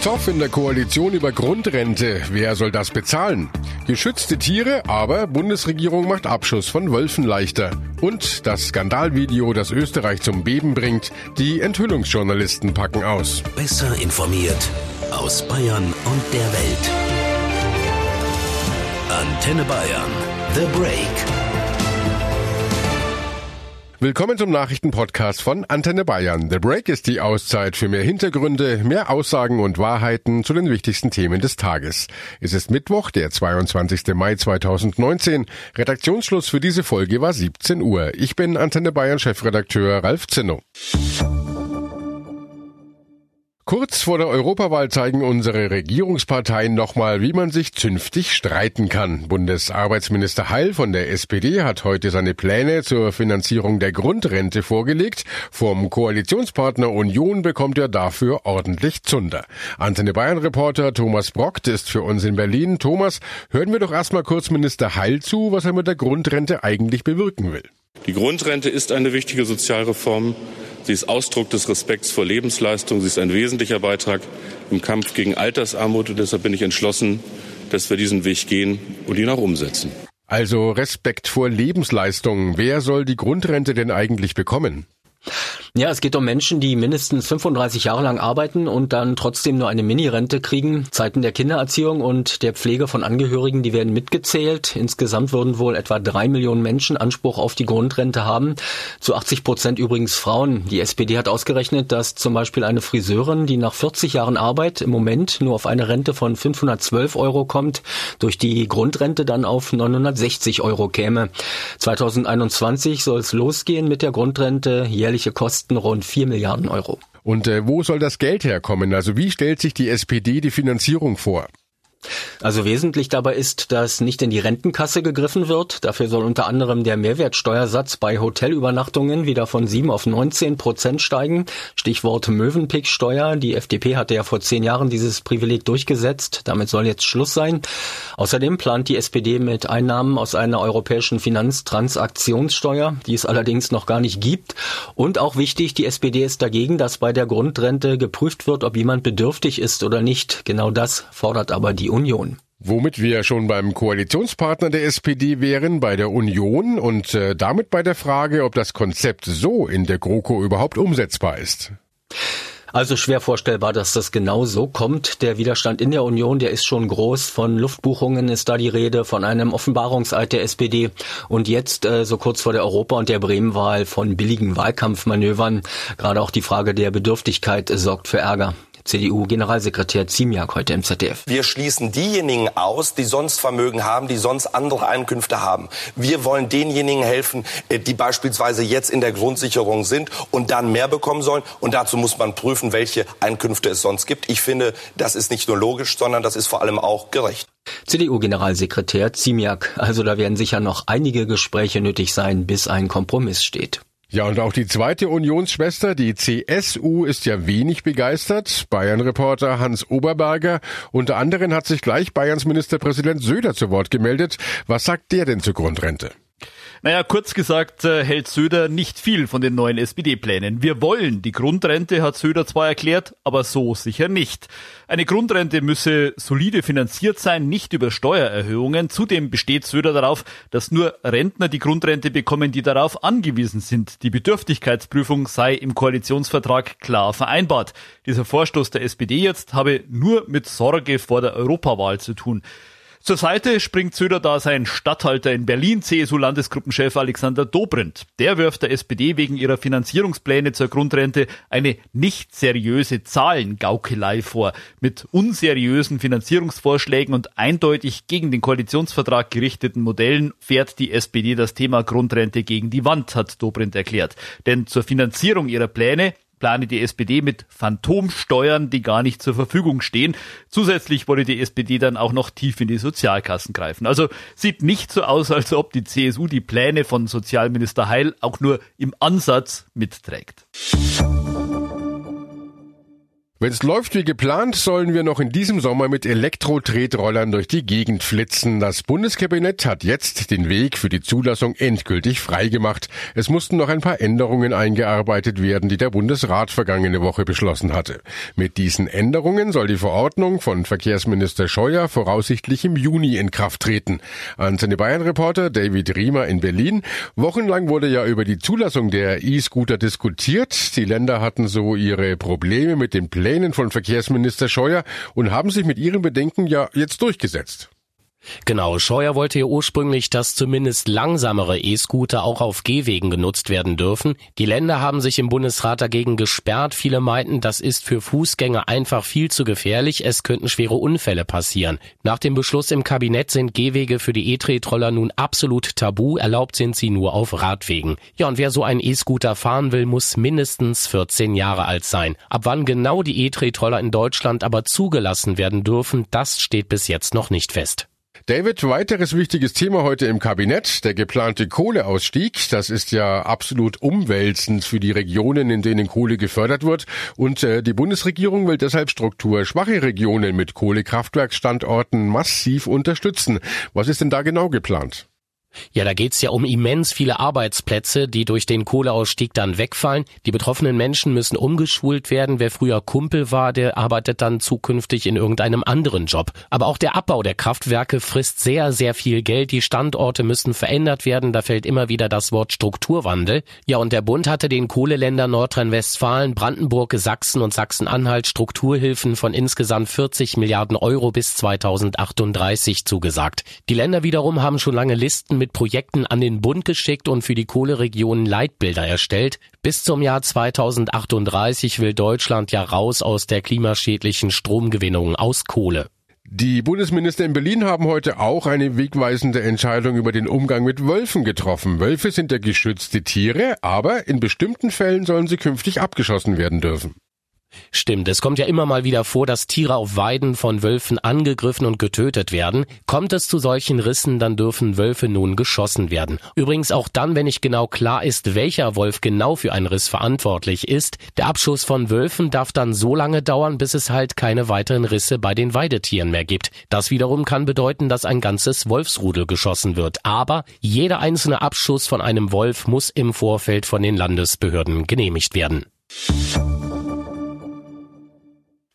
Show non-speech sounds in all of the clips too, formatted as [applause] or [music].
Zoff in der Koalition über Grundrente. Wer soll das bezahlen? Geschützte Tiere, aber Bundesregierung macht Abschuss von Wölfen leichter. Und das Skandalvideo, das Österreich zum Beben bringt. Die Enthüllungsjournalisten packen aus. Besser informiert aus Bayern und der Welt. Antenne Bayern. The Break. Willkommen zum Nachrichtenpodcast von Antenne Bayern. The Break ist die Auszeit für mehr Hintergründe, mehr Aussagen und Wahrheiten zu den wichtigsten Themen des Tages. Es ist Mittwoch, der 22. Mai 2019. Redaktionsschluss für diese Folge war 17 Uhr. Ich bin Antenne Bayern Chefredakteur Ralf Zinno. Kurz vor der Europawahl zeigen unsere Regierungsparteien nochmal, wie man sich zünftig streiten kann. Bundesarbeitsminister Heil von der SPD hat heute seine Pläne zur Finanzierung der Grundrente vorgelegt. Vom Koalitionspartner Union bekommt er dafür ordentlich Zunder. Antenne Bayern Reporter Thomas Brockt ist für uns in Berlin. Thomas, hören wir doch erstmal kurz Minister Heil zu, was er mit der Grundrente eigentlich bewirken will. Die Grundrente ist eine wichtige Sozialreform. Sie ist Ausdruck des Respekts vor Lebensleistung. Sie ist ein wesentlicher Beitrag im Kampf gegen Altersarmut. Und deshalb bin ich entschlossen, dass wir diesen Weg gehen und ihn auch umsetzen. Also Respekt vor Lebensleistung. Wer soll die Grundrente denn eigentlich bekommen? Ja, es geht um Menschen, die mindestens 35 Jahre lang arbeiten und dann trotzdem nur eine Mini-Rente kriegen. Zeiten der Kindererziehung und der Pflege von Angehörigen, die werden mitgezählt. Insgesamt würden wohl etwa drei Millionen Menschen Anspruch auf die Grundrente haben. Zu 80 Prozent übrigens Frauen. Die SPD hat ausgerechnet, dass zum Beispiel eine Friseurin, die nach 40 Jahren Arbeit im Moment nur auf eine Rente von 512 Euro kommt, durch die Grundrente dann auf 960 Euro käme. 2021 soll es losgehen mit der Grundrente. Jährliche Kosten kosten rund 4 Milliarden Euro. Und äh, wo soll das Geld herkommen? Also wie stellt sich die SPD die Finanzierung vor? Also wesentlich dabei ist, dass nicht in die Rentenkasse gegriffen wird. Dafür soll unter anderem der Mehrwertsteuersatz bei Hotelübernachtungen wieder von 7 auf 19 Prozent steigen. Stichwort Mövenpick-Steuer. Die FDP hatte ja vor zehn Jahren dieses Privileg durchgesetzt. Damit soll jetzt Schluss sein. Außerdem plant die SPD mit Einnahmen aus einer europäischen Finanztransaktionssteuer, die es allerdings noch gar nicht gibt. Und auch wichtig, die SPD ist dagegen, dass bei der Grundrente geprüft wird, ob jemand bedürftig ist oder nicht. Genau das fordert aber die Union. Womit wir schon beim Koalitionspartner der SPD wären, bei der Union und äh, damit bei der Frage, ob das Konzept so in der GroKo überhaupt umsetzbar ist. Also schwer vorstellbar, dass das genau so kommt. Der Widerstand in der Union, der ist schon groß. Von Luftbuchungen ist da die Rede, von einem Offenbarungseid der SPD und jetzt, äh, so kurz vor der Europa- und der Bremenwahl, von billigen Wahlkampfmanövern. Gerade auch die Frage der Bedürftigkeit sorgt für Ärger. CDU-Generalsekretär Ziemiak heute im ZDF. Wir schließen diejenigen aus, die sonst Vermögen haben, die sonst andere Einkünfte haben. Wir wollen denjenigen helfen, äh, die beispielsweise jetzt in der Grundsicherung sind und dann mehr bekommen sollen. Und dazu muss man prüfen, welche Einkünfte es sonst gibt. Ich finde, das ist nicht nur logisch, sondern das ist vor allem auch gerecht. CDU-Generalsekretär Ziemiak. Also da werden sicher noch einige Gespräche nötig sein, bis ein Kompromiss steht. Ja, und auch die zweite Unionsschwester, die CSU, ist ja wenig begeistert. Bayern-Reporter Hans Oberberger. Unter anderem hat sich gleich Bayerns Ministerpräsident Söder zu Wort gemeldet. Was sagt der denn zur Grundrente? Naja, kurz gesagt äh, hält Söder nicht viel von den neuen SPD-Plänen. Wir wollen die Grundrente, hat Söder zwar erklärt, aber so sicher nicht. Eine Grundrente müsse solide finanziert sein, nicht über Steuererhöhungen. Zudem besteht Söder darauf, dass nur Rentner die Grundrente bekommen, die darauf angewiesen sind. Die Bedürftigkeitsprüfung sei im Koalitionsvertrag klar vereinbart. Dieser Vorstoß der SPD jetzt habe nur mit Sorge vor der Europawahl zu tun. Zur Seite springt Söder da sein Statthalter in Berlin, CSU-Landesgruppenchef Alexander Dobrindt. Der wirft der SPD wegen ihrer Finanzierungspläne zur Grundrente eine nicht seriöse Zahlengaukelei vor. Mit unseriösen Finanzierungsvorschlägen und eindeutig gegen den Koalitionsvertrag gerichteten Modellen fährt die SPD das Thema Grundrente gegen die Wand, hat Dobrindt erklärt. Denn zur Finanzierung ihrer Pläne plane die SPD mit Phantomsteuern, die gar nicht zur Verfügung stehen. Zusätzlich wolle die SPD dann auch noch tief in die Sozialkassen greifen. Also sieht nicht so aus, als ob die CSU die Pläne von Sozialminister Heil auch nur im Ansatz mitträgt. Wenn es läuft wie geplant, sollen wir noch in diesem Sommer mit Elektro-Tretrollern durch die Gegend flitzen. Das Bundeskabinett hat jetzt den Weg für die Zulassung endgültig freigemacht. Es mussten noch ein paar Änderungen eingearbeitet werden, die der Bundesrat vergangene Woche beschlossen hatte. Mit diesen Änderungen soll die Verordnung von Verkehrsminister Scheuer voraussichtlich im Juni in Kraft treten. Antenne Bayern-Reporter David Riemer in Berlin. Wochenlang wurde ja über die Zulassung der E-Scooter diskutiert. Die Länder hatten so ihre Probleme mit den Plänen Plänen von Verkehrsminister Scheuer und haben sich mit ihren Bedenken ja jetzt durchgesetzt. Genau, Scheuer wollte ja ursprünglich, dass zumindest langsamere E-Scooter auch auf Gehwegen genutzt werden dürfen. Die Länder haben sich im Bundesrat dagegen gesperrt. Viele meinten, das ist für Fußgänger einfach viel zu gefährlich. Es könnten schwere Unfälle passieren. Nach dem Beschluss im Kabinett sind Gehwege für die E-Tretroller nun absolut tabu. Erlaubt sind sie nur auf Radwegen. Ja, und wer so einen E-Scooter fahren will, muss mindestens 14 Jahre alt sein. Ab wann genau die E-Tretroller in Deutschland aber zugelassen werden dürfen, das steht bis jetzt noch nicht fest. David, weiteres wichtiges Thema heute im Kabinett, der geplante Kohleausstieg. Das ist ja absolut umwälzend für die Regionen, in denen Kohle gefördert wird. Und äh, die Bundesregierung will deshalb strukturschwache Regionen mit Kohlekraftwerksstandorten massiv unterstützen. Was ist denn da genau geplant? Ja, da geht's ja um immens viele Arbeitsplätze, die durch den Kohleausstieg dann wegfallen. Die betroffenen Menschen müssen umgeschult werden. Wer früher Kumpel war, der arbeitet dann zukünftig in irgendeinem anderen Job. Aber auch der Abbau der Kraftwerke frisst sehr, sehr viel Geld. Die Standorte müssen verändert werden. Da fällt immer wieder das Wort Strukturwandel. Ja, und der Bund hatte den Kohleländern Nordrhein-Westfalen, Brandenburg, Sachsen und Sachsen-Anhalt Strukturhilfen von insgesamt 40 Milliarden Euro bis 2038 zugesagt. Die Länder wiederum haben schon lange Listen mit Projekten an den Bund geschickt und für die Kohleregionen Leitbilder erstellt. Bis zum Jahr 2038 will Deutschland ja raus aus der klimaschädlichen Stromgewinnung aus Kohle. Die Bundesminister in Berlin haben heute auch eine wegweisende Entscheidung über den Umgang mit Wölfen getroffen. Wölfe sind ja geschützte Tiere, aber in bestimmten Fällen sollen sie künftig abgeschossen werden dürfen. Stimmt, es kommt ja immer mal wieder vor, dass Tiere auf Weiden von Wölfen angegriffen und getötet werden. Kommt es zu solchen Rissen, dann dürfen Wölfe nun geschossen werden. Übrigens auch dann, wenn nicht genau klar ist, welcher Wolf genau für einen Riss verantwortlich ist. Der Abschuss von Wölfen darf dann so lange dauern, bis es halt keine weiteren Risse bei den Weidetieren mehr gibt. Das wiederum kann bedeuten, dass ein ganzes Wolfsrudel geschossen wird. Aber jeder einzelne Abschuss von einem Wolf muss im Vorfeld von den Landesbehörden genehmigt werden.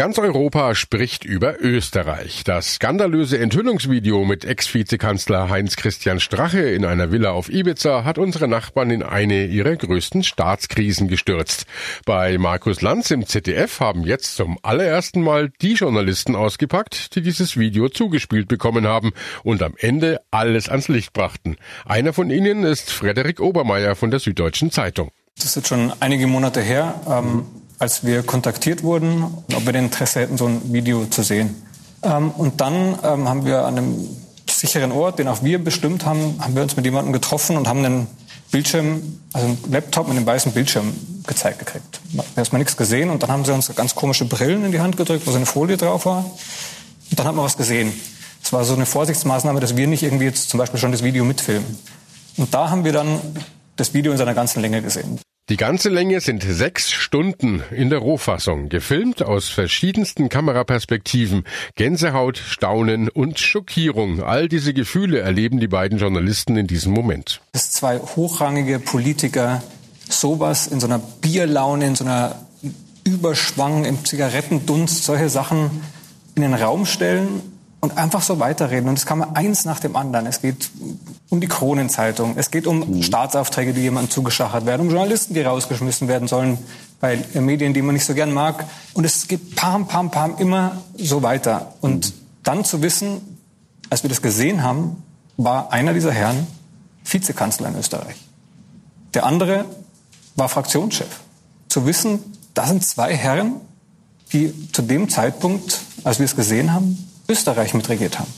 Ganz Europa spricht über Österreich. Das skandalöse Enthüllungsvideo mit Ex-Vizekanzler Heinz-Christian Strache in einer Villa auf Ibiza hat unsere Nachbarn in eine ihrer größten Staatskrisen gestürzt. Bei Markus Lanz im ZDF haben jetzt zum allerersten Mal die Journalisten ausgepackt, die dieses Video zugespielt bekommen haben und am Ende alles ans Licht brachten. Einer von ihnen ist Frederik Obermeier von der Süddeutschen Zeitung. Das ist jetzt schon einige Monate her. Ähm als wir kontaktiert wurden, ob wir den Interesse hätten, so ein Video zu sehen. Ähm, und dann ähm, haben wir an einem sicheren Ort, den auch wir bestimmt haben, haben wir uns mit jemandem getroffen und haben einen Bildschirm, also einen Laptop mit einem weißen Bildschirm gezeigt gekriegt. Wir haben erstmal nichts gesehen und dann haben sie uns ganz komische Brillen in die Hand gedrückt, wo so eine Folie drauf war. Und dann hat man was gesehen. Es war so eine Vorsichtsmaßnahme, dass wir nicht irgendwie jetzt zum Beispiel schon das Video mitfilmen. Und da haben wir dann das Video in seiner ganzen Länge gesehen. Die ganze Länge sind sechs Stunden in der Rohfassung, gefilmt aus verschiedensten Kameraperspektiven. Gänsehaut, Staunen und Schockierung. All diese Gefühle erleben die beiden Journalisten in diesem Moment. Dass zwei hochrangige Politiker sowas in so einer Bierlaune, in so einer Überschwang, im Zigarettendunst, solche Sachen in den Raum stellen und einfach so weiterreden. Und es kam eins nach dem anderen. Es geht um die Kronenzeitung, es geht um mhm. Staatsaufträge, die jemandem zugeschachert werden, um Journalisten, die rausgeschmissen werden sollen bei Medien, die man nicht so gern mag. Und es geht pam, pam, pam immer so weiter. Und mhm. dann zu wissen, als wir das gesehen haben, war einer dieser Herren Vizekanzler in Österreich. Der andere war Fraktionschef. Zu wissen, da sind zwei Herren, die zu dem Zeitpunkt, als wir es gesehen haben, Österreich mitregiert haben.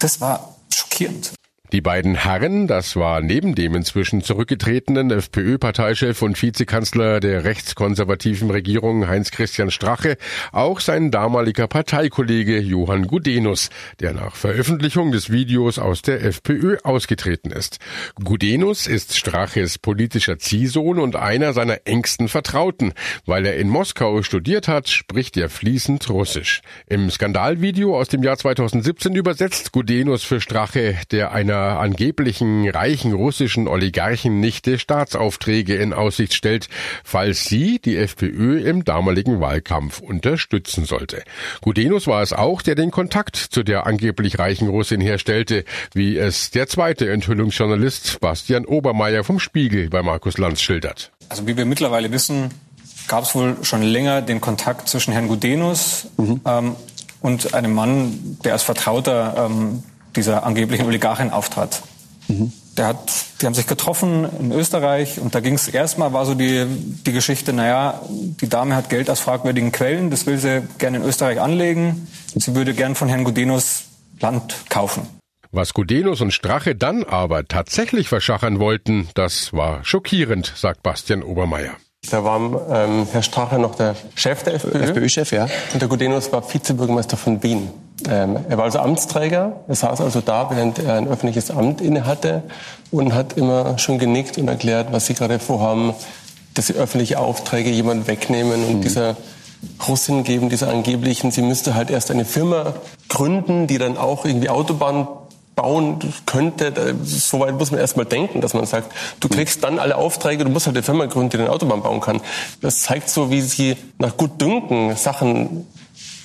Das war schockierend. Die beiden Herren, das war neben dem inzwischen zurückgetretenen FPÖ-Parteichef und Vizekanzler der rechtskonservativen Regierung Heinz-Christian Strache, auch sein damaliger Parteikollege Johann Gudenus, der nach Veröffentlichung des Videos aus der FPÖ ausgetreten ist. Gudenus ist Straches politischer Ziehsohn und einer seiner engsten Vertrauten. Weil er in Moskau studiert hat, spricht er fließend Russisch. Im Skandalvideo aus dem Jahr 2017 übersetzt Gudenus für Strache, der einer angeblichen reichen russischen Oligarchennichte Staatsaufträge in Aussicht stellt, falls sie die FPÖ im damaligen Wahlkampf unterstützen sollte. Gudenus war es auch, der den Kontakt zu der angeblich reichen Russin herstellte, wie es der zweite Enthüllungsjournalist Bastian Obermeier vom Spiegel bei Markus Lanz schildert. Also wie wir mittlerweile wissen, gab es wohl schon länger den Kontakt zwischen Herrn Gudenus mhm. ähm, und einem Mann, der als Vertrauter ähm, dieser angeblichen Oligarchin auftrat. Mhm. Der hat, die haben sich getroffen in Österreich und da ging es erstmal war so die, die Geschichte, naja, die Dame hat Geld aus fragwürdigen Quellen, das will sie gerne in Österreich anlegen. Sie würde gern von Herrn Gudenus Land kaufen. Was Gudenus und Strache dann aber tatsächlich verschachern wollten, das war schockierend, sagt Bastian Obermeier. Da war ähm, Herr Strache noch der Chef der FPÖ. FPÖ-Chef, ja. Und der Gudenus war Vizebürgermeister von Wien. Ähm, er war also Amtsträger. Er saß also da, während er ein öffentliches Amt innehatte und hat immer schon genickt und erklärt, was sie gerade vorhaben, dass sie öffentliche Aufträge jemand wegnehmen und mhm. dieser Russin geben, dieser angeblichen, sie müsste halt erst eine Firma gründen, die dann auch irgendwie Autobahnen bauen könnte, so weit muss man erst mal denken, dass man sagt, du kriegst dann alle Aufträge, du musst halt eine Firma gründen, die eine Autobahn bauen kann. Das zeigt so, wie sie nach gut Dünken Sachen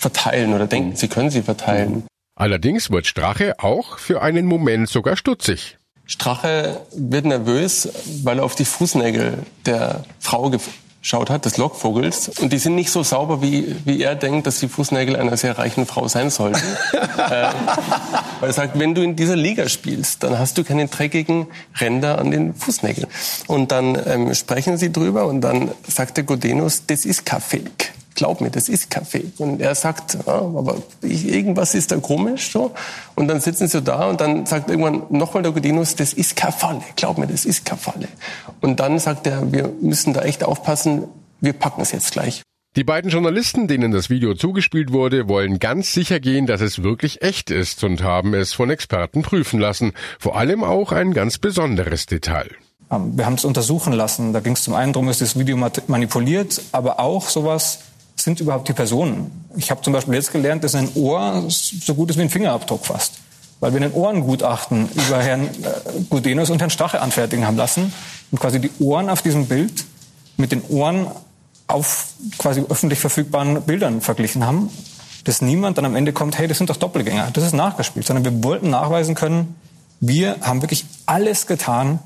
verteilen oder denken, sie können sie verteilen. Allerdings wird Strache auch für einen Moment sogar stutzig. Strache wird nervös, weil er auf die Fußnägel der Frau geschaut hat, des Lockvogels. Und die sind nicht so sauber, wie, wie er denkt, dass die Fußnägel einer sehr reichen Frau sein sollten. [laughs] äh, weil er sagt, wenn du in dieser Liga spielst, dann hast du keine dreckigen Ränder an den Fußnägeln. Und dann ähm, sprechen sie drüber und dann sagt der Godenus, das ist Kaffee glaub mir, das ist Kaffee. Und er sagt, ja, aber ich, irgendwas ist da komisch. So. Und dann sitzen sie da und dann sagt irgendwann nochmal der Godinus, das ist Kafalle. Glaub mir, das ist Kafalle. Und dann sagt er, wir müssen da echt aufpassen, wir packen es jetzt gleich. Die beiden Journalisten, denen das Video zugespielt wurde, wollen ganz sicher gehen, dass es wirklich echt ist und haben es von Experten prüfen lassen. Vor allem auch ein ganz besonderes Detail. Ähm, wir haben es untersuchen lassen. Da ging es zum einen darum, ist das Video manipuliert, aber auch sowas, sind überhaupt die Personen? Ich habe zum Beispiel jetzt gelernt, dass ein Ohr so gut ist wie ein Fingerabdruck fast. Weil wir ein Ohrengutachten über Herrn äh, Gudenus und Herrn Stache anfertigen haben lassen und quasi die Ohren auf diesem Bild mit den Ohren auf quasi öffentlich verfügbaren Bildern verglichen haben, dass niemand dann am Ende kommt, hey, das sind doch Doppelgänger, das ist nachgespielt, sondern wir wollten nachweisen können, wir haben wirklich alles getan,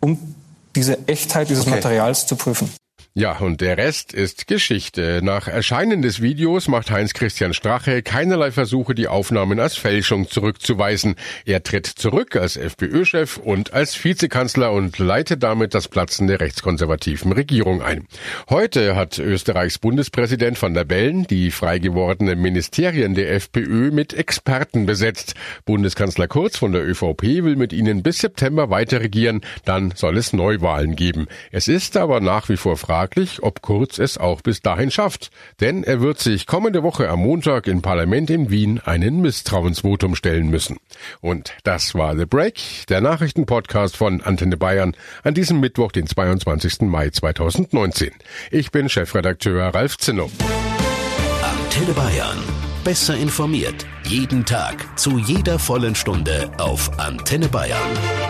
um diese Echtheit dieses okay. Materials zu prüfen. Ja, und der Rest ist Geschichte. Nach Erscheinen des Videos macht Heinz-Christian Strache keinerlei Versuche, die Aufnahmen als Fälschung zurückzuweisen. Er tritt zurück als FPÖ-Chef und als Vizekanzler und leitet damit das Platzen der rechtskonservativen Regierung ein. Heute hat Österreichs Bundespräsident van der Bellen die frei gewordenen Ministerien der FPÖ mit Experten besetzt. Bundeskanzler Kurz von der ÖVP will mit ihnen bis September weiter regieren, dann soll es Neuwahlen geben. Es ist aber nach wie vor fraglich, fraglich, ob Kurz es auch bis dahin schafft, denn er wird sich kommende Woche am Montag im Parlament in Wien einen Misstrauensvotum stellen müssen. Und das war The Break, der Nachrichtenpodcast von Antenne Bayern an diesem Mittwoch, den 22. Mai 2019. Ich bin Chefredakteur Ralf Zinno. Antenne Bayern. Besser informiert. Jeden Tag. Zu jeder vollen Stunde auf Antenne Bayern.